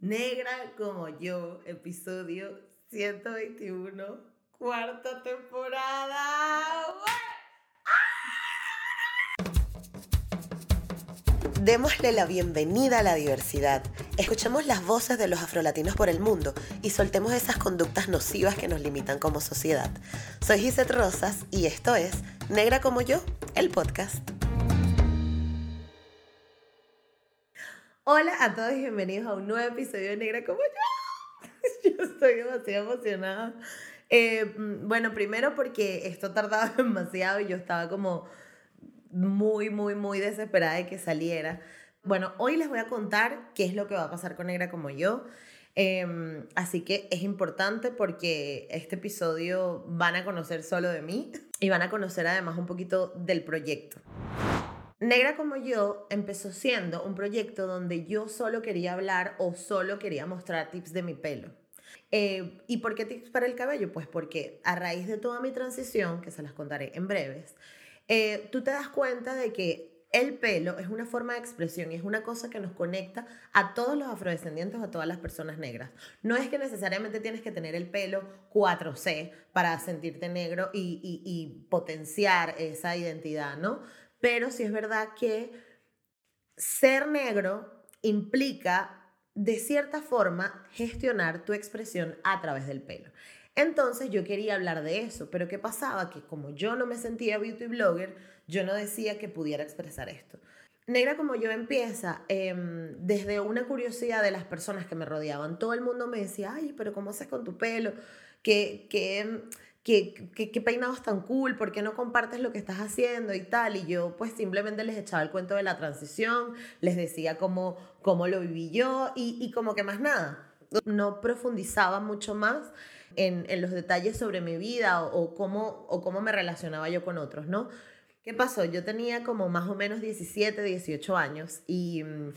Negra como yo, episodio 121, cuarta temporada. Démosle la bienvenida a la diversidad. Escuchemos las voces de los afrolatinos por el mundo y soltemos esas conductas nocivas que nos limitan como sociedad. Soy Gisette Rosas y esto es Negra como yo, el podcast. Hola a todos y bienvenidos a un nuevo episodio de Negra como yo. Yo estoy demasiado emocionada. Eh, mm, bueno, primero porque esto tardaba demasiado y yo estaba como muy, muy, muy desesperada de que saliera. Bueno, hoy les voy a contar qué es lo que va a pasar con Negra como yo. Em, así que es importante porque este episodio van a conocer solo de mí y van a conocer además un poquito del proyecto. Negra como yo empezó siendo un proyecto donde yo solo quería hablar o solo quería mostrar tips de mi pelo. Eh, ¿Y por qué tips para el cabello? Pues porque a raíz de toda mi transición, que se las contaré en breves, eh, tú te das cuenta de que el pelo es una forma de expresión y es una cosa que nos conecta a todos los afrodescendientes a todas las personas negras. No es que necesariamente tienes que tener el pelo 4C para sentirte negro y, y potenciar esa identidad, ¿no? Pero sí es verdad que ser negro implica, de cierta forma, gestionar tu expresión a través del pelo. Entonces yo quería hablar de eso, pero ¿qué pasaba? Que como yo no me sentía beauty blogger, yo no decía que pudiera expresar esto. Negra como yo empieza em, desde una curiosidad de las personas que me rodeaban. Todo el mundo me decía, ay, pero ¿cómo haces con tu pelo? Que, que ¿Qué, qué, peinados tan cool, ¿por qué no compartes lo que estás haciendo y tal? Y yo pues simplemente les echaba el cuento de la transición, les decía cómo, cómo lo viví yo y, y como que más nada. No profundizaba mucho más en, en los detalles sobre mi vida o, cómo, o cómo me relacionaba yo con otros, ¿no? ¿Qué pasó? Yo tenía como más o menos 17, 18 años y... Mm,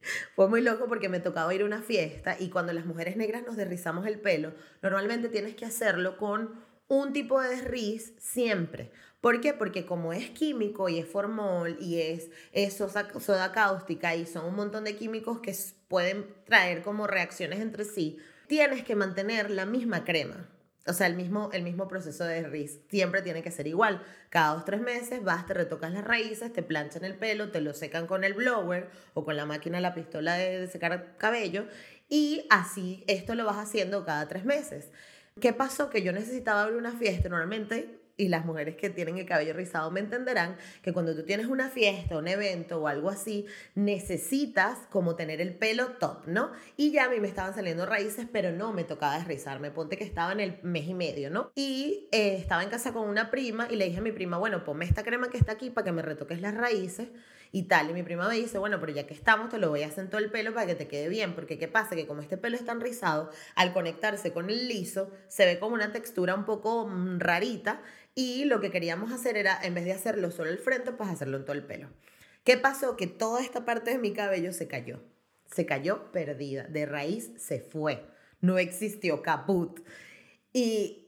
fue muy loco porque me tocaba ir a una fiesta y cuando las mujeres negras nos derrizamos el pelo, normalmente tienes que hacerlo con un tipo de desriz siempre. ¿Por qué? Porque como es químico y es formol y es, es soda cáustica y son un montón de químicos que pueden traer como reacciones entre sí, tienes que mantener la misma crema. O sea, el mismo, el mismo proceso de RIS siempre tiene que ser igual. Cada dos, tres meses vas, te retocas las raíces, te planchan el pelo, te lo secan con el blower o con la máquina, la pistola de, de secar cabello y así esto lo vas haciendo cada tres meses. ¿Qué pasó? Que yo necesitaba abrir una fiesta. Normalmente y las mujeres que tienen el cabello rizado me entenderán que cuando tú tienes una fiesta, un evento o algo así, necesitas como tener el pelo top, ¿no? Y ya a mí me estaban saliendo raíces, pero no me tocaba desrizarme. Ponte que estaba en el mes y medio, ¿no? Y eh, estaba en casa con una prima y le dije a mi prima, bueno, ponme esta crema que está aquí para que me retoques las raíces y tal. Y mi prima me dice, bueno, pero ya que estamos, te lo voy a hacer en todo el pelo para que te quede bien, porque ¿qué pasa? Que como este pelo es tan rizado, al conectarse con el liso, se ve como una textura un poco mm, rarita y lo que queríamos hacer era, en vez de hacerlo solo el frente, pues hacerlo en todo el pelo. ¿Qué pasó? Que toda esta parte de mi cabello se cayó. Se cayó perdida. De raíz se fue. No existió caput. Y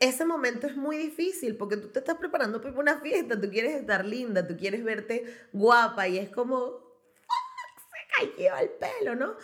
ese momento es muy difícil porque tú te estás preparando para una fiesta, tú quieres estar linda, tú quieres verte guapa y es como, se cayó el pelo, ¿no?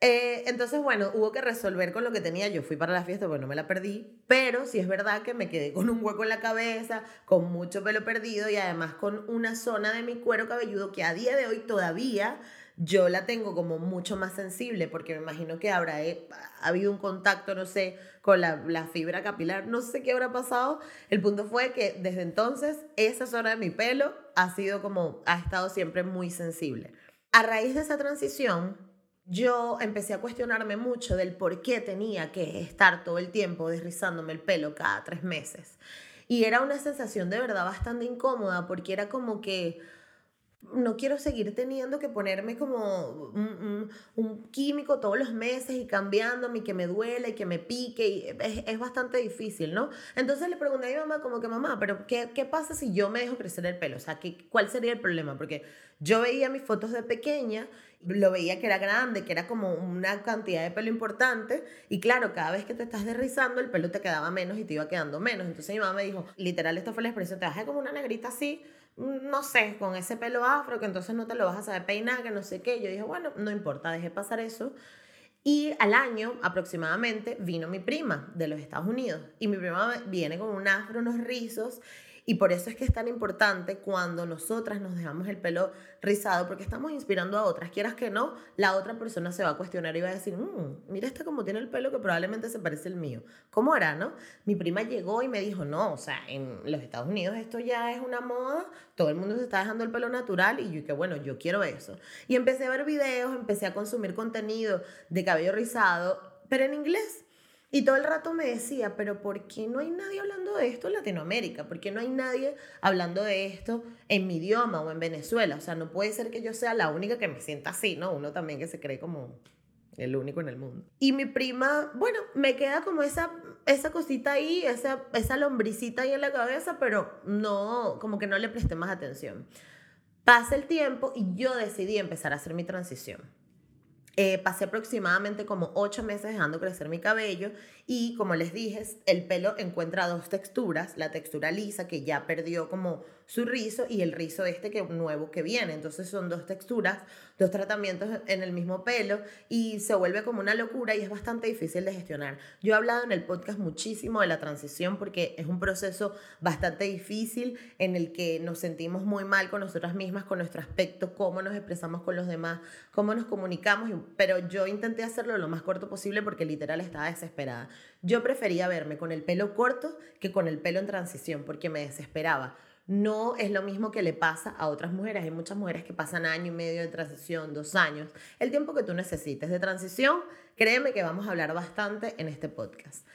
Eh, entonces, bueno, hubo que resolver con lo que tenía. Yo fui para la fiesta, bueno, me la perdí, pero sí es verdad que me quedé con un hueco en la cabeza, con mucho pelo perdido y además con una zona de mi cuero cabelludo que a día de hoy todavía yo la tengo como mucho más sensible porque me imagino que habrá eh, ha habido un contacto, no sé, con la, la, fibra capilar, no sé qué habrá pasado. El punto fue que desde entonces esa zona de mi pelo ha sido como, ha estado siempre muy sensible. A raíz de esa transición, yo empecé a cuestionarme mucho del por qué tenía que estar todo el tiempo desrizándome el pelo cada tres meses. Y era una sensación de verdad bastante incómoda porque era como que no quiero seguir teniendo que ponerme como un, químico todos los meses y cambiándome y que me duele y que me pique y es, bastante difícil, ¿no? Entonces le pregunté a mi mamá como que mamá, pero ¿qué, qué pasa si yo me dejo crecer el pelo? O sea, ¿qué, ¿cuál sería el problema? Porque yo veía mis fotos de pequeña, lo veía que era grande, que era como una cantidad de pelo importante y claro, cada vez que te estás derrizando el pelo te quedaba menos y te iba quedando menos. Entonces mi mamá me dijo, literal, esto fue la expresión, te a como una negrita así no sé, con ese pelo afro, que entonces no te lo vas a saber peinar, que no sé qué. Yo dije, bueno, no importa, dejé pasar eso. Y al año aproximadamente vino mi prima de los Estados Unidos. Y mi prima viene con un afro, unos rizos y por eso es que es tan importante cuando nosotras nos dejamos el pelo rizado, porque estamos inspirando a otras. Quieras que no, la otra persona se va a cuestionar y va a decir, mmm, mira este como tiene el pelo que probablemente se parece al mío. ¿Cómo hará, no? Mi prima llegó y me dijo, no, o sea, en los Estados Unidos esto ya es una moda, todo el mundo se está dejando el pelo natural y yo que bueno, yo quiero eso. Y empecé a ver videos, empecé a consumir contenido de cabello rizado, pero en inglés. Y todo el rato me decía, pero ¿por qué no hay nadie hablando de esto en Latinoamérica? ¿Por qué no hay nadie hablando de esto en mi idioma o en Venezuela? O sea, no puede ser que yo sea la única que me sienta así, ¿no? Uno también que se cree como el único en el mundo. Y mi prima, bueno, me queda como esa, esa cosita ahí, esa, esa lombricita ahí en la cabeza, pero no, como que no le presté más atención. Pasa el tiempo y yo decidí empezar a hacer mi transición. Eh, pasé aproximadamente como ocho meses dejando crecer mi cabello y como les dije, el pelo encuentra dos texturas, la textura lisa que ya perdió como su rizo y el rizo este que nuevo que viene. Entonces son dos texturas, dos tratamientos en el mismo pelo y se vuelve como una locura y es bastante difícil de gestionar. Yo he hablado en el podcast muchísimo de la transición porque es un proceso bastante difícil en el que nos sentimos muy mal con nosotras mismas, con nuestro aspecto, cómo nos expresamos con los demás, cómo nos comunicamos, pero yo intenté hacerlo lo más corto posible porque literal estaba desesperada. Yo prefería verme con el pelo corto que con el pelo en transición porque me desesperaba no es lo mismo que le pasa a otras mujeres. Hay muchas mujeres que pasan año y medio de transición, dos años, el tiempo que tú necesites de transición. Créeme que vamos a hablar bastante en este podcast.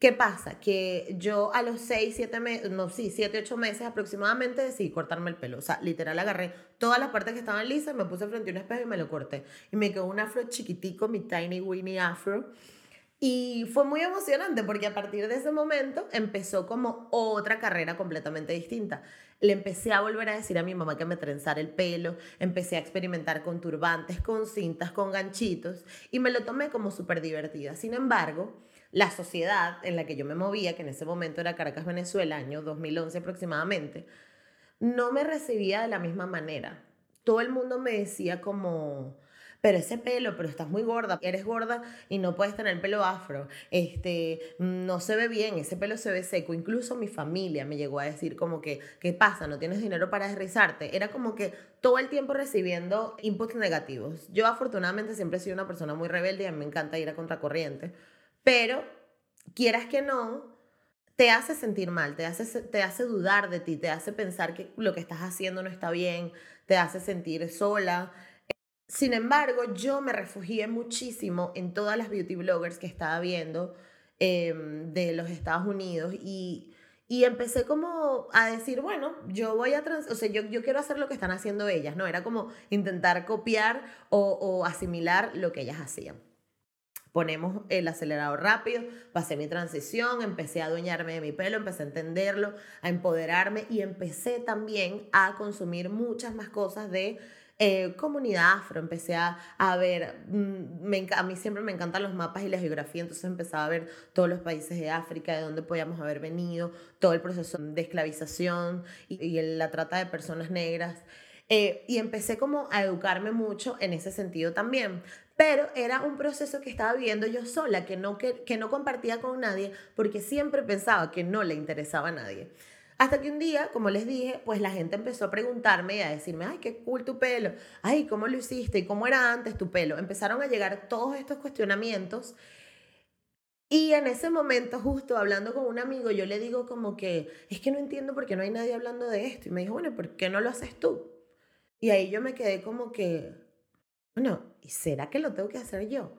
¿Qué pasa? Que yo a los 6, 7 meses, no, sí, 7, 8 meses aproximadamente decidí cortarme el pelo. O sea, literal agarré todas las partes que estaban lisas, me puse frente a un espejo y me lo corté. Y me quedó un afro chiquitico, mi tiny Winnie afro y fue muy emocionante porque a partir de ese momento empezó como otra carrera completamente distinta. Le empecé a volver a decir a mi mamá que me trenzara el pelo, empecé a experimentar con turbantes, con cintas, con ganchitos y me lo tomé como súper divertida. Sin embargo, la sociedad en la que yo me movía, que en ese momento era Caracas, Venezuela, año 2011 aproximadamente, no me recibía de la misma manera. Todo el mundo me decía como pero ese pelo, pero estás muy gorda, eres gorda y no puedes tener pelo afro, este, no se ve bien, ese pelo se ve seco. Incluso mi familia me llegó a decir como que, ¿qué pasa? ¿No tienes dinero para desrizarte? Era como que todo el tiempo recibiendo inputs negativos. Yo afortunadamente siempre he sido una persona muy rebelde y a mí me encanta ir a contracorriente, pero quieras que no, te hace sentir mal, te hace, te hace dudar de ti, te hace pensar que lo que estás haciendo no está bien, te hace sentir sola. Sin embargo, yo me refugié muchísimo en todas las beauty bloggers que estaba viendo em, de los Estados Unidos y, y, empecé como a decir, bueno, yo voy a, trans o sea, yo, yo quiero hacer lo que están haciendo ellas, ¿no? Era como intentar copiar o, o asimilar lo que ellas hacían ponemos el acelerador rápido, pasé mi transición, empecé a adueñarme de mi pelo, empecé a entenderlo, a empoderarme y empecé también a consumir muchas más cosas de eh, comunidad afro, empecé a, a ver, mm, me, a mí siempre me encantan los mapas y la geografía, entonces empezaba a ver todos los países de África, de dónde podíamos haber venido, todo el proceso de esclavización y, la trata de personas negras. Eh, y empecé como a educarme mucho en ese sentido también. Pero era un proceso que estaba viviendo yo sola, que no, que, que no compartía con nadie, porque siempre pensaba que no le interesaba a nadie. Hasta que un día, como les dije, pues la gente empezó a preguntarme y a decirme, ay, qué cool tu pelo, ay, ¿cómo lo hiciste? ¿Y cómo era antes tu pelo? Empezaron a llegar todos estos cuestionamientos. Y en ese momento, justo hablando con un amigo, yo le digo como que, es que no entiendo por qué no hay nadie hablando de esto. Y me dijo, bueno, ¿por qué no lo haces tú? Y ahí yo me quedé como que, bueno, ¿y será que lo tengo que hacer yo?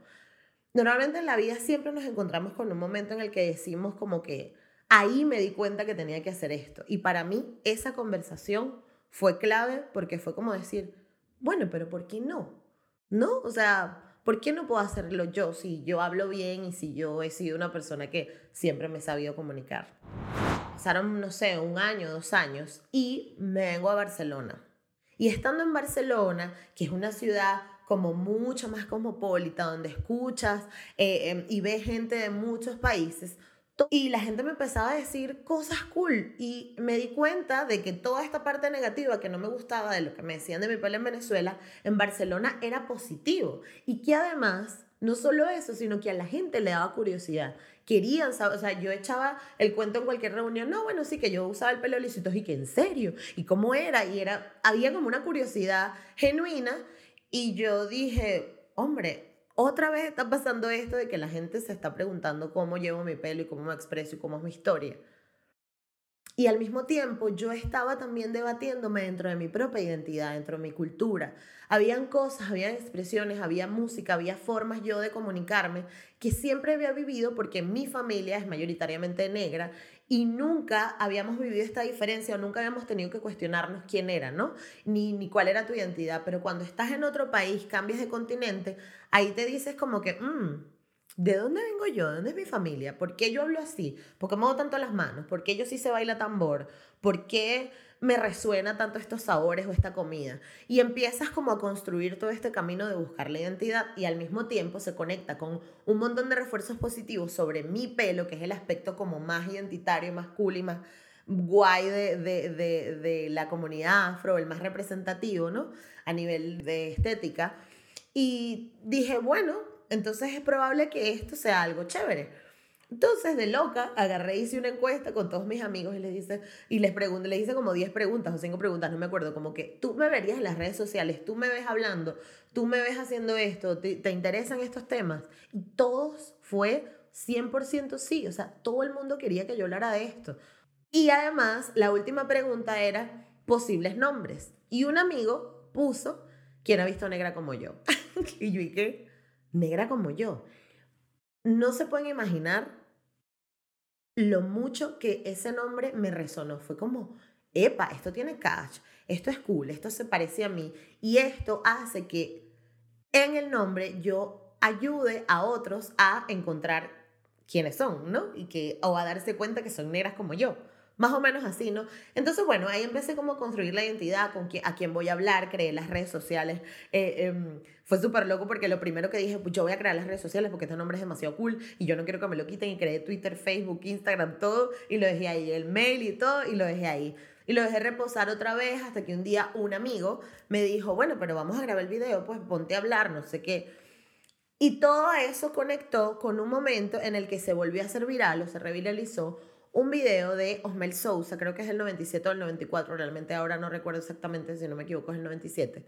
Normalmente en la vida siempre nos encontramos con un momento en el que decimos como que, Ahí me di cuenta que tenía que hacer esto. Y para mí esa conversación fue clave porque fue como decir, bueno, pero ¿por qué no? ¿No? O sea, ¿por qué no puedo hacerlo yo si yo hablo bien y si yo he sido una persona que siempre me he sabido comunicar? Pasaron, no sé, un año, dos años y me vengo a Barcelona. Y estando en Barcelona, que es una ciudad como mucho más cosmopolita, donde escuchas eh, em, y ves gente de muchos países, y la gente me empezaba a decir cosas cool y me di cuenta de que toda esta parte negativa que no me gustaba de lo que me decían de mi pelo en Venezuela, en Barcelona era positivo. Y que además no solo eso, sino que a la gente le daba curiosidad. Querían saber, o sea, yo echaba el cuento en cualquier reunión, no, bueno, sí, que yo usaba el pelo lisito y que en serio, y cómo era, y era, había como una curiosidad genuina, y yo dije, hombre, otra vez está pasando esto de que la gente se está preguntando cómo llevo mi pelo y cómo me expreso y cómo es mi historia. Y al mismo tiempo yo estaba también debatiéndome dentro de mi propia identidad, dentro de mi cultura. Habían cosas, había expresiones, había música, había formas yo de comunicarme que siempre había vivido porque mi familia es mayoritariamente negra y nunca habíamos vivido esta diferencia o nunca habíamos tenido que cuestionarnos quién era, ¿no? Ni, ni cuál era tu identidad. Pero cuando estás en otro país, cambias de continente, ahí te dices como que, mmm, ¿de dónde vengo yo? ¿De dónde es mi familia? ¿Por qué yo hablo así? ¿Por qué muevo tanto las manos? ¿Por qué yo sí se baila tambor? ¿Por qué me resuena tanto estos sabores o esta comida? Y empiezas como a construir todo este camino de buscar la identidad y al mismo tiempo se conecta con un montón de refuerzos positivos sobre mi pelo, que es el aspecto como más identitario, más cool y más guay de, de, de, de la comunidad afro, el más representativo, ¿no? A nivel de estética. Y dije, bueno, entonces es probable que esto sea algo chévere. Entonces, de loca, agarré, hice una encuesta con todos mis amigos y les dice, y les pregunté, les hice como 10 preguntas o 5 preguntas, no me acuerdo, como que tú me verías en las redes sociales, tú me ves hablando, tú me ves haciendo esto, te, te interesan estos temas. Y todos fue 100% sí, o sea, todo el mundo quería que yo hablara de esto. Y además, la última pregunta era posibles nombres. Y un amigo puso, ¿quién ha visto negra como yo? y yo, ¿y qué? Negra como yo. No se pueden imaginar lo mucho que ese nombre me resonó. Fue como, epa, esto tiene cash, esto es cool, esto se parece a mí. Y esto hace que en el nombre yo ayude a otros a encontrar quiénes son, ¿no? Y que, o a darse cuenta que son negras como yo. Más o menos así, ¿no? Entonces, bueno, ahí empecé como a construir la identidad, con quién, a quién voy a hablar, creé las redes sociales. Eh, em, fue súper loco porque lo primero que dije, pues yo voy a crear las redes sociales porque este nombre es demasiado cool y yo no quiero que me lo quiten y creé Twitter, Facebook, Instagram, todo y lo dejé ahí, el mail y todo y lo dejé ahí. Y lo dejé reposar otra vez hasta que un día un amigo me dijo, bueno, pero vamos a grabar el video, pues ponte a hablar, no sé qué. Y todo eso conectó con un momento en el que se volvió a hacer viral o se reviralizó un video de Osmel Sousa, creo que es el 97 o el 94, realmente ahora no recuerdo exactamente, si no me equivoco es el 97.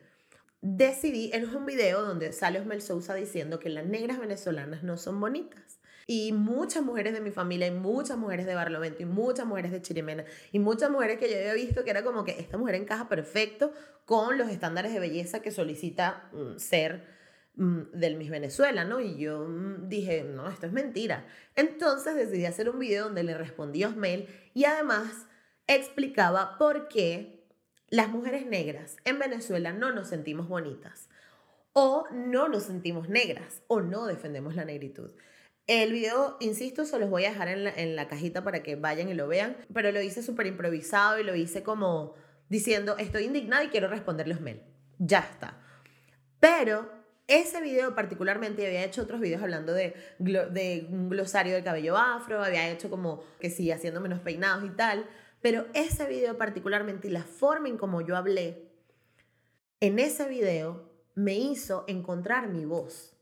Decidí, es un video donde sale Osmel Sousa diciendo que las negras venezolanas no son bonitas. Y muchas mujeres de mi familia, y muchas mujeres de Barlovento, y muchas mujeres de Chirimena, y muchas mujeres que yo había visto que era como que esta mujer encaja perfecto con los estándares de belleza que solicita mm, ser del Miss Venezuela, ¿no? Y yo mm, dije, no, esto es mentira. Entonces decidí hacer un video donde le respondí a Osmel y además explicaba por qué las mujeres negras en Venezuela no nos sentimos bonitas o no nos sentimos negras o no defendemos la negritud. El video, insisto, se los voy a dejar en la, en la cajita para que vayan y lo vean, pero lo hice súper improvisado y lo hice como diciendo, estoy indignada y quiero responderle a Osmel. Ya está. Pero ese video particularmente, había hecho otros videos hablando de, de un glosario del cabello afro, había hecho como que sí, haciendo menos peinados y tal, pero ese video particularmente y la forma en como yo hablé, en ese video me hizo encontrar mi voz.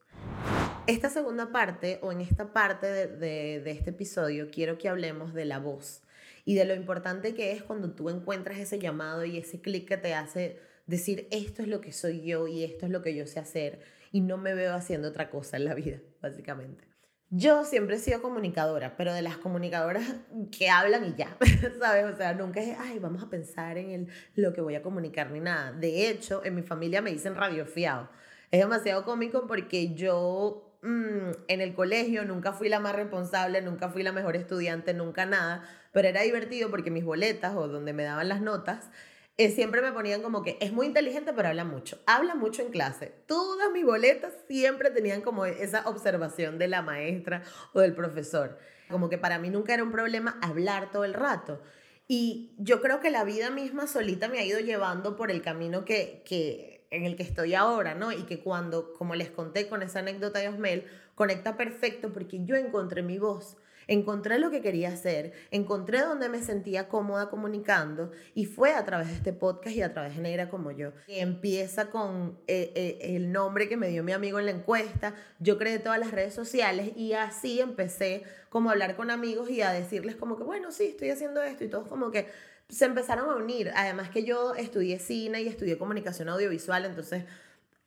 Esta segunda parte, o en esta parte de, de, de este episodio, quiero que hablemos de la voz y de lo importante que es cuando tú encuentras ese llamado y ese clic que te hace decir esto es lo que soy yo y esto es lo que yo sé hacer y no me veo haciendo otra cosa en la vida, básicamente. Yo siempre he sido comunicadora, pero de las comunicadoras que hablan y ya, ¿sabes? O sea, nunca es, ay, vamos a pensar en el, lo que voy a comunicar ni nada. De hecho, en mi familia me dicen radiofiado. Es demasiado cómico porque yo mm, en el colegio nunca fui la más responsable, nunca fui la mejor estudiante, nunca nada, pero era divertido porque mis boletas o donde me daban las notas eh, siempre me ponían como que es muy inteligente, pero habla mucho. Habla mucho en clase. Todas mis boletas siempre tenían como esa observación de la maestra o del profesor. Como que para mí nunca era un problema hablar todo el rato. Y yo creo que la vida misma solita me ha ido llevando por el camino que, que en el que estoy ahora, ¿no? Y que cuando, como les conté con esa anécdota de Osmel, conecta perfecto porque yo encontré mi voz encontré lo que quería hacer, encontré donde me sentía cómoda comunicando y fue a través de este podcast y a través de Negra como yo. Que empieza con eh, eh, el nombre que me dio mi amigo en la encuesta, yo creé todas las redes sociales y así empecé como a hablar con amigos y a decirles como que, bueno, sí, estoy haciendo esto y todos como que se empezaron a unir. Además que yo estudié cine y estudié comunicación audiovisual, entonces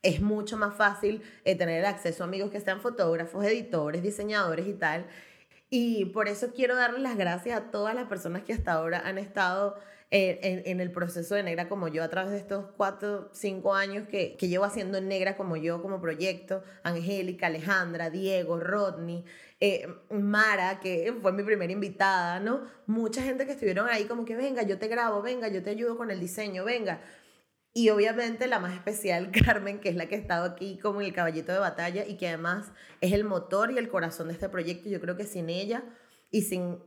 es mucho más fácil eh, tener acceso a amigos que sean fotógrafos, editores, diseñadores y tal. Y por eso quiero darle las gracias a todas las personas que hasta ahora han estado en, en, el proceso de Negra como yo a través de estos cuatro, cinco años que, que llevo haciendo Negra como yo como proyecto. Angélica, Alejandra, Diego, Rodney, eh, Mara, que fue mi primera invitada, ¿no? Mucha gente que estuvieron ahí como que venga, yo te grabo, venga, yo te ayudo con el diseño, venga. Y obviamente la más especial, Carmen, que es la que ha estado aquí como el caballito de batalla y que además es el motor y el corazón de este proyecto. Yo creo que sin ella y sin...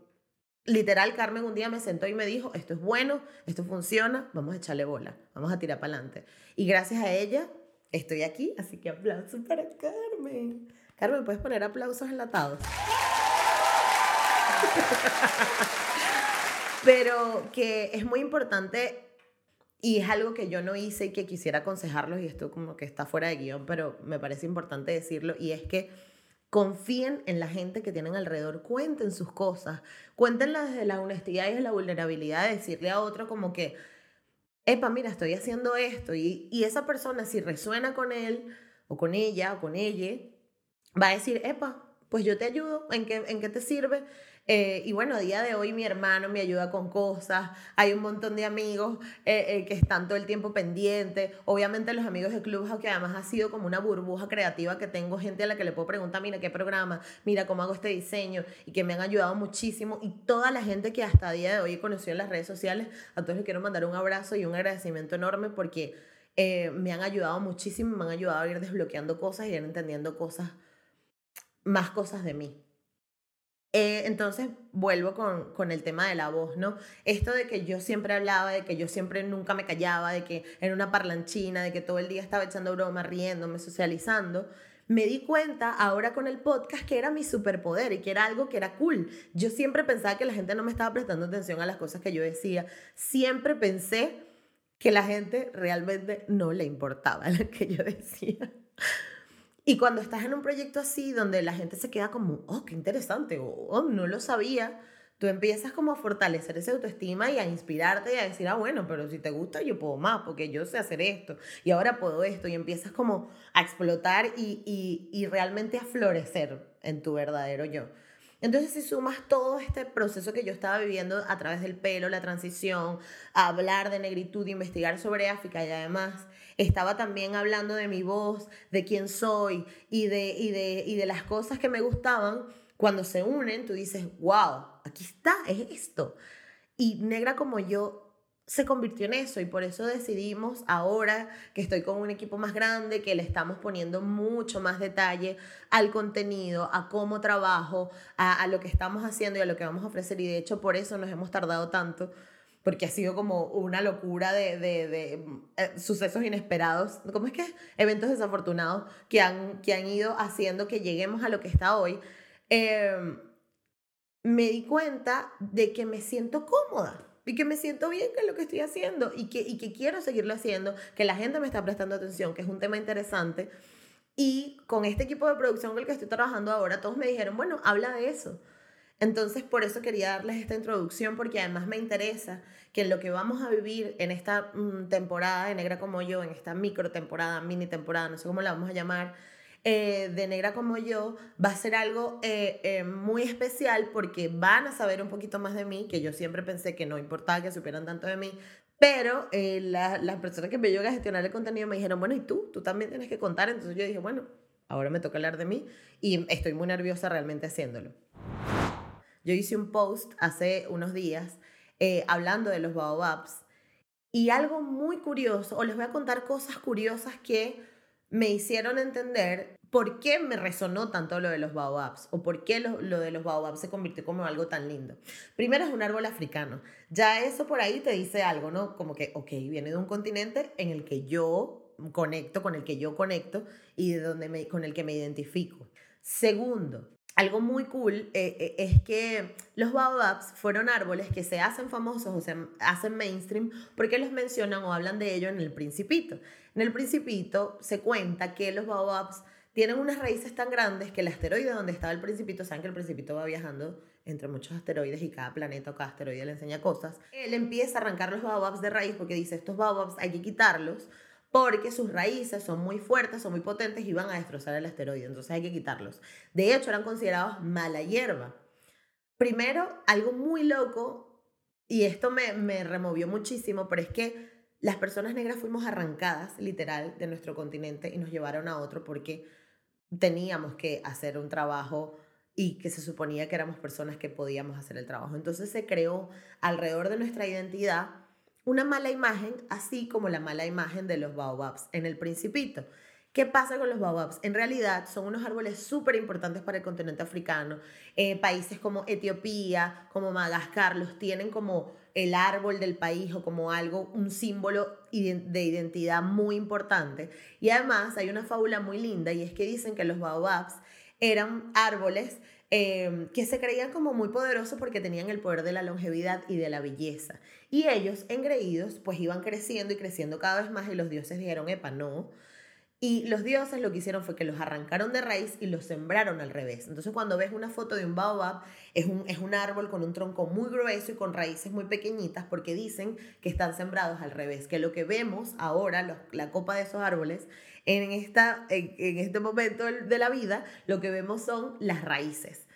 Literal, Carmen un día me sentó y me dijo, esto es bueno, esto funciona, vamos a echarle bola, vamos a tirar para adelante. Y gracias a ella estoy aquí, así que aplausos para Carmen. Carmen, ¿puedes poner aplausos enlatados? Pero que es muy importante y es algo que yo no hice y que quisiera aconsejarlos, y esto como que está fuera de guion, pero me parece importante decirlo, y es que confíen en la gente que tienen alrededor, cuenten sus cosas, cuéntenlas desde la honestidad y desde la vulnerabilidad de decirle a otro como que, epa, mira, estoy haciendo esto, y, y esa persona si resuena con él, o con ella, o con ella, va a decir, epa, pues yo te ayudo, ¿en qué, en qué te sirve? Eh, y bueno, a día de hoy mi hermano me ayuda con cosas, hay un montón de amigos eh, eh, que están todo el tiempo pendientes, obviamente los amigos de Clubhouse que además ha sido como una burbuja creativa que tengo gente a la que le puedo preguntar, mira qué programa, mira cómo hago este diseño y que me han ayudado muchísimo. Y toda la gente que hasta a día de hoy he conocido en las redes sociales, a todos les quiero mandar un abrazo y un agradecimiento enorme porque me han ayudado muchísimo, me han ayudado a ir desbloqueando cosas y ir entendiendo cosas, más cosas de mí. Eh, entonces vuelvo con, con, el tema de la voz, ¿no? Esto de que yo siempre hablaba, de que yo siempre nunca me callaba, de que era una parlanchina, de que todo el día estaba echando broma, riéndome, socializando, me di cuenta ahora con el podcast que era mi superpoder y que era algo que era cool. Yo siempre pensaba que la gente no me estaba prestando atención a las cosas que yo decía. Siempre pensé que la gente realmente no le importaba lo que yo decía. Y cuando estás en un proyecto así, donde la gente se queda como, oh, qué interesante, o oh, no lo sabía, tú empiezas como a fortalecer esa autoestima y a inspirarte y a decir, ah, bueno, pero si te gusta, yo puedo más, porque yo sé hacer esto, y ahora puedo esto, y empiezas como a explotar y, y, y realmente a florecer en tu verdadero yo. Entonces, si sumas todo este proceso que yo estaba viviendo a través del pelo, la transición, hablar de negritud, investigar sobre África y además estaba también hablando de mi voz, de quién soy y de, y de, y de las cosas que me gustaban, cuando se unen, tú dices, wow, aquí está, es esto. Y negra como yo se convirtió en eso y por eso decidimos ahora que estoy con un equipo más grande, que le estamos poniendo mucho más detalle al contenido, a cómo trabajo, a, lo que estamos haciendo y a lo que vamos a ofrecer. Y de hecho por eso nos hemos tardado tanto, porque ha sido como una locura de, de, eh, sucesos inesperados, ¿cómo es que? Eventos desafortunados que han, que han ido haciendo que lleguemos a lo que está hoy. Em, me di cuenta de que me siento cómoda y que me siento bien con lo que estoy haciendo y que, y que quiero seguirlo haciendo, que la gente me está prestando atención, que es un tema interesante. Y con este equipo de producción con el que estoy trabajando ahora, todos me dijeron, bueno, habla de eso. Entonces, por eso quería darles esta introducción, porque además me interesa que en lo que vamos a vivir en esta mm, temporada de Negra como yo, en esta micro temporada, mini temporada, no sé cómo la vamos a llamar, eh, de negra como yo va a ser algo eh, eh, muy especial porque van a saber un poquito más de mí, que yo siempre pensé que no importaba que supieran tanto de mí, pero las personas que me ayudan a gestionar el contenido me dijeron, bueno, ¿y tú? Tú también tienes que contar. Entonces yo dije, bueno, ahora me toca hablar de mí y estoy muy nerviosa realmente haciéndolo. Yo hice un post hace unos días hablando de los baobabs y algo muy curioso, o les voy a contar cosas curiosas que me hicieron entender por qué me resonó tanto lo de los baobabs o por qué lo, de los baobabs se convirtió como algo tan lindo. Primero es un árbol africano. Ya eso por ahí te dice algo, ¿no? Como que, ok, viene de un continente en el que yo conecto, con el que yo conecto y de donde me, con el que me identifico. Segundo, algo muy cool eh, eh, es que los baobabs fueron árboles que se hacen famosos o se hacen mainstream porque los mencionan o hablan de ello en el Principito. En el Principito se cuenta que los baobabs tienen unas raíces tan grandes que el asteroide donde estaba el Principito, saben que el Principito va viajando entre muchos asteroides y cada planeta o cada asteroide le enseña cosas. Él empieza a arrancar los baobabs de raíz porque dice, estos baobabs hay que quitarlos porque sus raíces son muy fuertes, son muy potentes y van a destrozar el asteroide, entonces hay que quitarlos. De hecho, eran considerados mala hierba. Primero, algo muy loco, y esto me, me removió muchísimo, pero es que las personas negras fuimos arrancadas, literal, de nuestro continente y nos llevaron a otro porque teníamos que hacer un trabajo y que se suponía que éramos personas que podíamos hacer el trabajo. Entonces se creó alrededor de nuestra identidad una mala imagen, así como la mala imagen de los baobabs en el principito. ¿Qué pasa con los baobabs? En realidad son unos árboles súper importantes para el continente africano. Eh, países como Etiopía, como Madagascar, los tienen como el árbol del país o como algo, un símbolo de identidad muy importante. Y además hay una fábula muy linda y es que dicen que los baobabs eran árboles Em, que se creían como muy poderosos porque tenían el poder de la longevidad y de la belleza. Y ellos, engreídos, pues iban creciendo y creciendo cada vez más y los dioses dijeron, epa, no. Y los dioses lo que hicieron fue que los arrancaron de raíz y los sembraron al revés. Entonces cuando ves una foto de un baobab, es un, es un árbol con un tronco muy grueso y con raíces muy pequeñitas porque dicen que están sembrados al revés, que lo que vemos ahora, la copa de esos árboles, en, esta, en, este momento de la vida, lo que vemos son las raíces.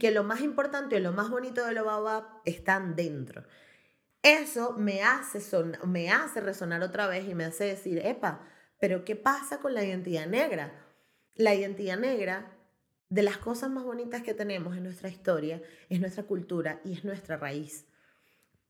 Que lo más importante y lo más bonito de lo baobab están dentro. Eso me hace, son, me hace resonar otra vez y me hace decir, epa, pero ¿qué pasa con la identidad negra? La identidad negra, de las cosas más bonitas que tenemos en nuestra historia, es nuestra cultura y es nuestra raíz.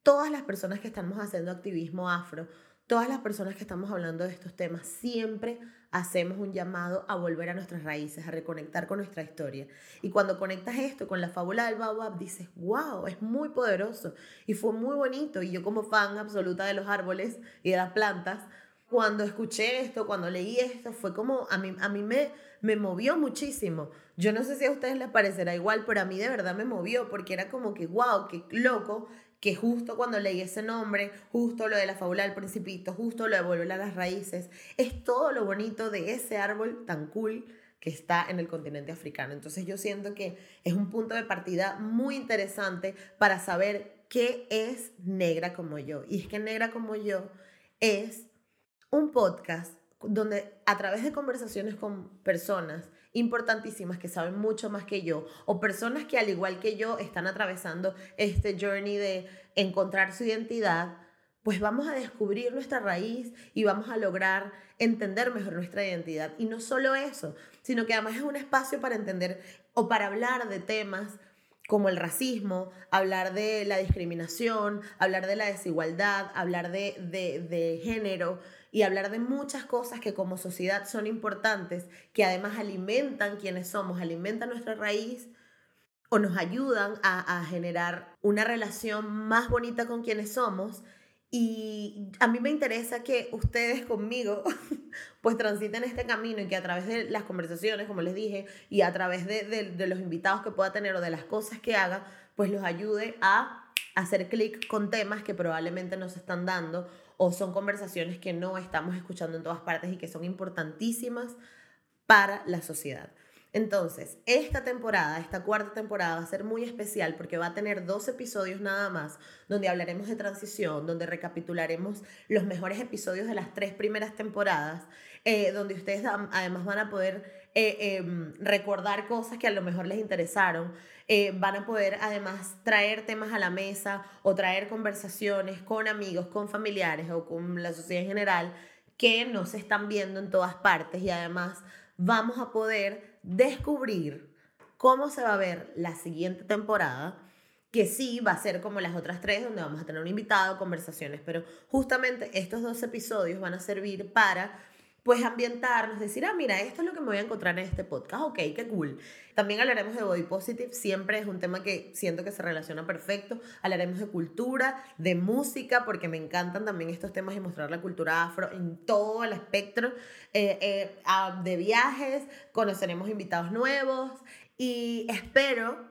Todas las personas que estamos haciendo activismo afro Todas las personas que estamos hablando de estos temas siempre hacemos un llamado a volver a nuestras raíces, a reconectar con nuestra historia. Y cuando conectas esto con la fábula del baobab, dices, wow, es muy poderoso y fue muy bonito. Y yo como fan absoluta de los árboles y de las plantas, cuando escuché esto, cuando leí esto, fue como, a mí, a mí me, me movió muchísimo. Yo no sé si a ustedes les parecerá igual, pero a mí de verdad me movió porque era como que, wow, qué loco que justo cuando leí ese nombre, justo lo de la fábula del principito, justo lo de volver a las raíces, es todo lo bonito de ese árbol tan cool que está en el continente africano. Entonces yo siento que es un punto de partida muy interesante para saber qué es Negra como yo. Y es que Negra como yo es un podcast donde a través de conversaciones con personas importantísimas que saben mucho más que yo o personas que al igual que yo están atravesando este journey de encontrar su identidad, pues vamos a descubrir nuestra raíz y vamos a lograr entender mejor nuestra identidad. Y no solo eso, sino que además es un espacio para entender o para hablar de temas como el racismo, hablar de la discriminación, hablar de la desigualdad, hablar de, de, de género, y hablar de muchas cosas que como sociedad son importantes, que además alimentan quienes somos, alimentan nuestra raíz o nos ayudan a, generar una relación más bonita con quienes somos. Y a mí me interesa que ustedes conmigo pues transiten este camino y que a través de las conversaciones, como les dije, y a través de, de los invitados que pueda tener o de las cosas que haga, pues los ayude a hacer clic con temas que probablemente nos están dando o son conversaciones que no estamos escuchando en todas partes y que son importantísimas para la sociedad. Entonces, esta temporada, esta cuarta temporada va a ser muy especial porque va a tener dos episodios nada más, donde hablaremos de transición, donde recapitularemos los mejores episodios de las tres primeras temporadas, eh, donde ustedes además van a poder eh, em, recordar cosas que a lo mejor les interesaron, eh, van a poder además traer temas a la mesa o traer conversaciones con amigos, con familiares o con la sociedad en general que no se están viendo en todas partes. Y además vamos a poder descubrir cómo se va a ver la siguiente temporada, que sí va a ser como las otras tres, donde vamos a tener un invitado, conversaciones, pero justamente estos dos episodios van a servir para pues ambientarnos, decir, ah, mira, esto es lo que me voy a encontrar en este podcast, ok, qué cool. También hablaremos de body positive, siempre es un tema que siento que se relaciona perfecto. Hablaremos de cultura, de música, porque me encantan también estos temas y mostrar la cultura afro en todo el espectro, eh, eh, ah, de viajes, conoceremos invitados nuevos y espero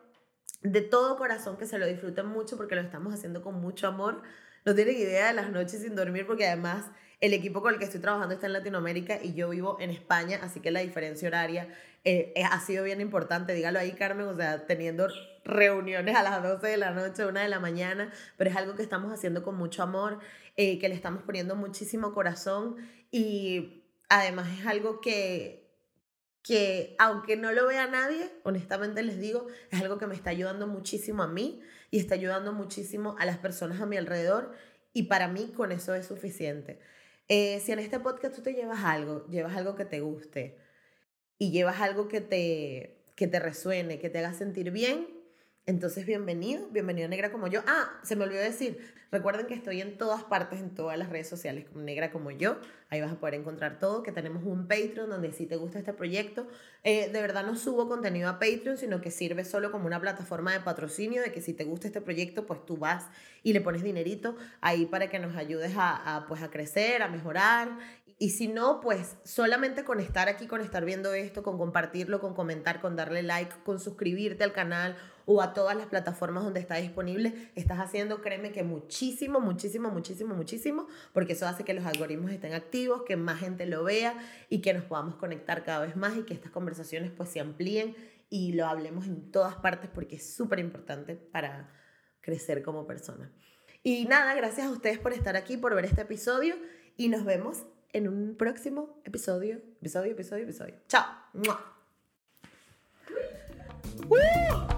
de todo corazón que se lo disfruten mucho porque lo estamos haciendo con mucho amor. No tienen idea de las noches sin dormir porque además el equipo con el que estoy trabajando está en Latinoamérica y yo vivo en España, así que la diferencia horaria eh, eh, ha sido bien importante. Dígalo ahí, Carmen, o sea, teniendo reuniones a las 12 de la noche, 1 de la mañana, pero es algo que estamos haciendo con mucho amor, eh, que le estamos poniendo muchísimo corazón y además es algo que que aunque no lo vea nadie, honestamente les digo, es algo que me está ayudando muchísimo a mí y está ayudando muchísimo a las personas a mi alrededor y para mí con eso es suficiente. Eh, si en este podcast tú te llevas algo, llevas algo que te guste y llevas algo que te, que te resuene, que te haga sentir bien, entonces, bienvenido, bienvenido Negra como yo. Ah, se me olvidó decir, recuerden que estoy en todas partes, en todas las redes sociales como Negra como yo. Ahí vas a poder encontrar todo, que tenemos un Patreon donde si te gusta este proyecto, eh, de verdad no subo contenido a Patreon, sino que sirve solo como una plataforma de patrocinio, de que si te gusta este proyecto, pues tú vas y le pones dinerito ahí para que nos ayudes a, pues, a crecer, a mejorar y si no, pues solamente con estar aquí, con estar viendo esto, con compartirlo, con comentar, con darle like, con suscribirte al canal o a todas las plataformas donde está disponible, estás haciendo, créeme que muchísimo, muchísimo, muchísimo, muchísimo, porque eso hace que los algoritmos estén activos, que más gente lo vea y que nos podamos conectar cada vez más y que estas conversaciones pues se amplíen y lo hablemos en todas partes porque es súper importante para crecer como persona. Y nada, gracias a ustedes por estar aquí, por ver este episodio y nos vemos en un próximo episodio. Episodio, episodio, episodio. Chao. ¡Uh!